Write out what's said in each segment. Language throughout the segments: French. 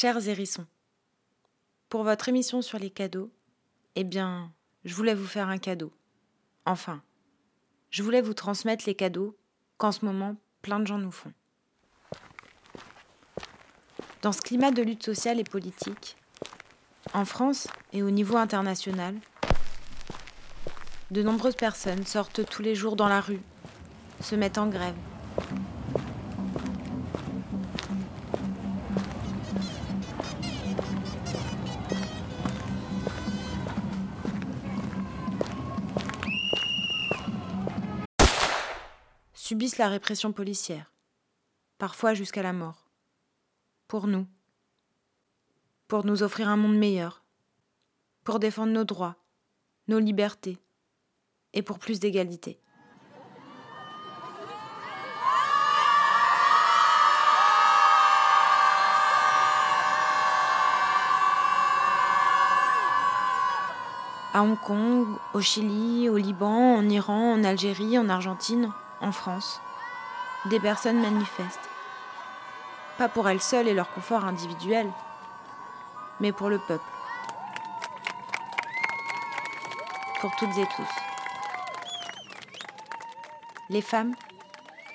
Chers hérissons, pour votre émission sur les cadeaux, eh bien, je voulais vous faire un cadeau. Enfin, je voulais vous transmettre les cadeaux qu'en ce moment plein de gens nous font. Dans ce climat de lutte sociale et politique, en France et au niveau international, de nombreuses personnes sortent tous les jours dans la rue, se mettent en grève. Subissent la répression policière, parfois jusqu'à la mort. Pour nous, pour nous offrir un monde meilleur, pour défendre nos droits, nos libertés, et pour plus d'égalité. À Hong Kong, au Chili, au Liban, en Iran, en Algérie, en Argentine, en France, des personnes manifestent. Pas pour elles seules et leur confort individuel, mais pour le peuple. Pour toutes et tous les femmes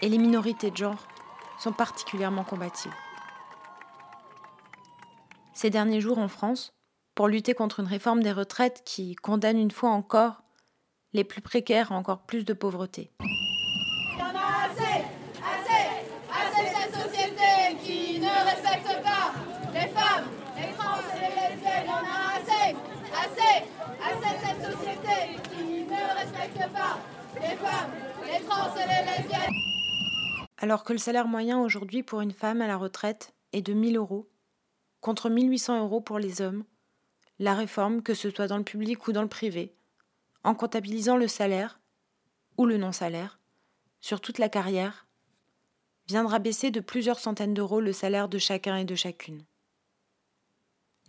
et les minorités de genre sont particulièrement combatives. Ces derniers jours en France, pour lutter contre une réforme des retraites qui condamne une fois encore les plus précaires à encore plus de pauvreté. Il y en a assez, assez, assez de cette société qui ne respecte pas les femmes, les trans et les lesbiennes. Il y en a assez, assez, assez de cette société qui alors que le salaire moyen aujourd'hui pour une femme à la retraite est de 1000 euros, contre 1800 euros pour les hommes, la réforme, que ce soit dans le public ou dans le privé, en comptabilisant le salaire ou le non-salaire sur toute la carrière, viendra baisser de plusieurs centaines d'euros le salaire de chacun et de chacune.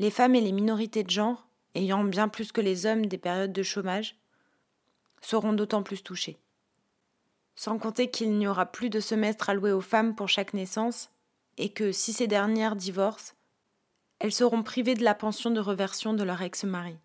Les femmes et les minorités de genre, ayant bien plus que les hommes des périodes de chômage, seront d'autant plus touchées. Sans compter qu'il n'y aura plus de semestre alloué aux femmes pour chaque naissance, et que si ces dernières divorcent, elles seront privées de la pension de reversion de leur ex-mari.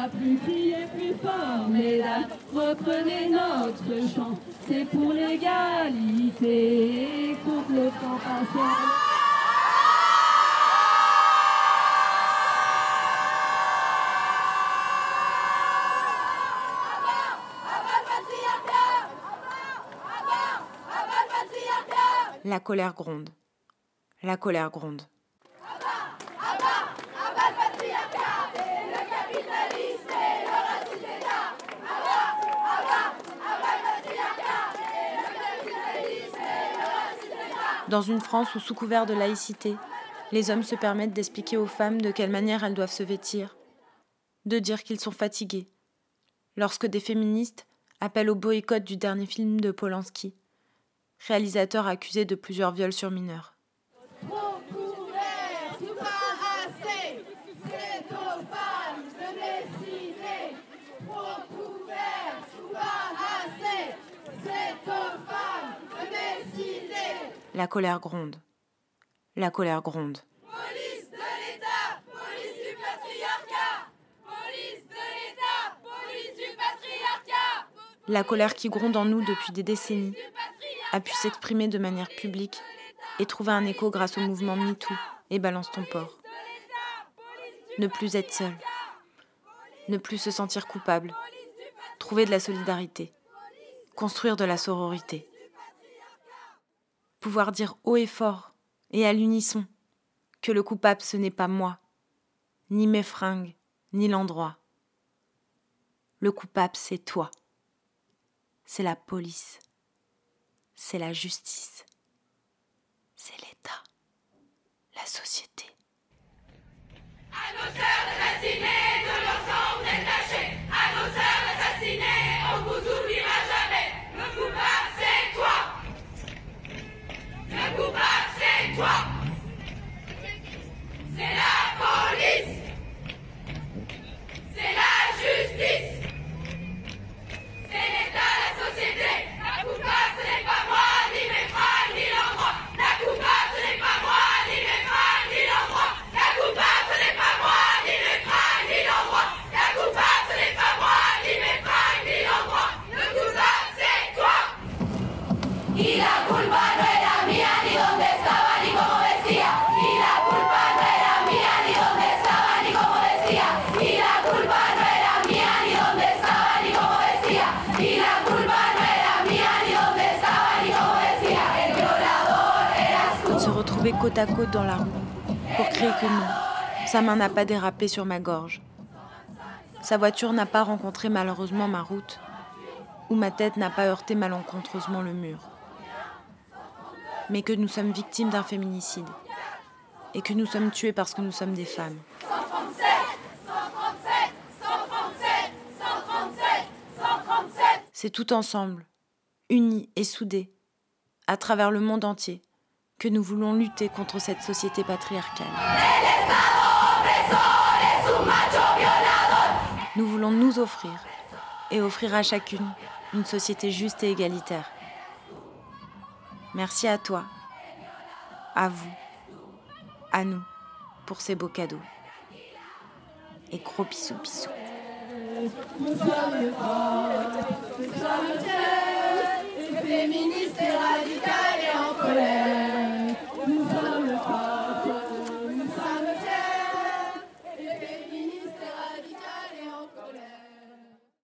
Taira plus. Est plus fort, mesdames Reprenez notre chant. C'est pour l'égalité, contre le temps La colère gronde. La colère gronde. Dans une France où, sous couvert de laïcité, les hommes se permettent d'expliquer aux femmes de quelle manière elles doivent se vêtir, de dire qu'ils sont fatigués, lorsque des féministes appellent au boycott du dernier film de Polanski, réalisateur accusé de plusieurs viols sur mineurs. La colère gronde. La colère gronde. Police de l'État, police du patriarcat. Police de l'État, police du patriarcat. La colère qui gronde en nous depuis des décennies a pu s'exprimer de manière publique et trouver un écho grâce au mouvement MeToo et Balance ton port. Ne plus être seul. Ne plus se sentir coupable. Trouver de la solidarité. Construire de la sororité pouvoir dire haut et fort, et à l'unisson, que le coupable ce n'est pas moi, ni mes fringues, ni l'endroit. Le coupable c'est toi, c'est la police, c'est la justice, c'est l'État, la société. Côte à côte dans la rue pour crier que non, sa main n'a pas dérapé sur ma gorge. Sa voiture n'a pas rencontré malheureusement ma route, ou ma tête n'a pas heurté malencontreusement le mur. Mais que nous sommes victimes d'un féminicide, et que nous sommes tués parce que nous sommes des femmes. 137, 137, 137, 137, 137. C'est tout ensemble, unis et soudés, à travers le monde entier, que nous voulons lutter contre cette société patriarcale. Nous voulons nous offrir et offrir à chacune une société juste et égalitaire. Merci à toi, à vous, à nous pour ces beaux cadeaux. Et gros bisous bisous. Nous sommes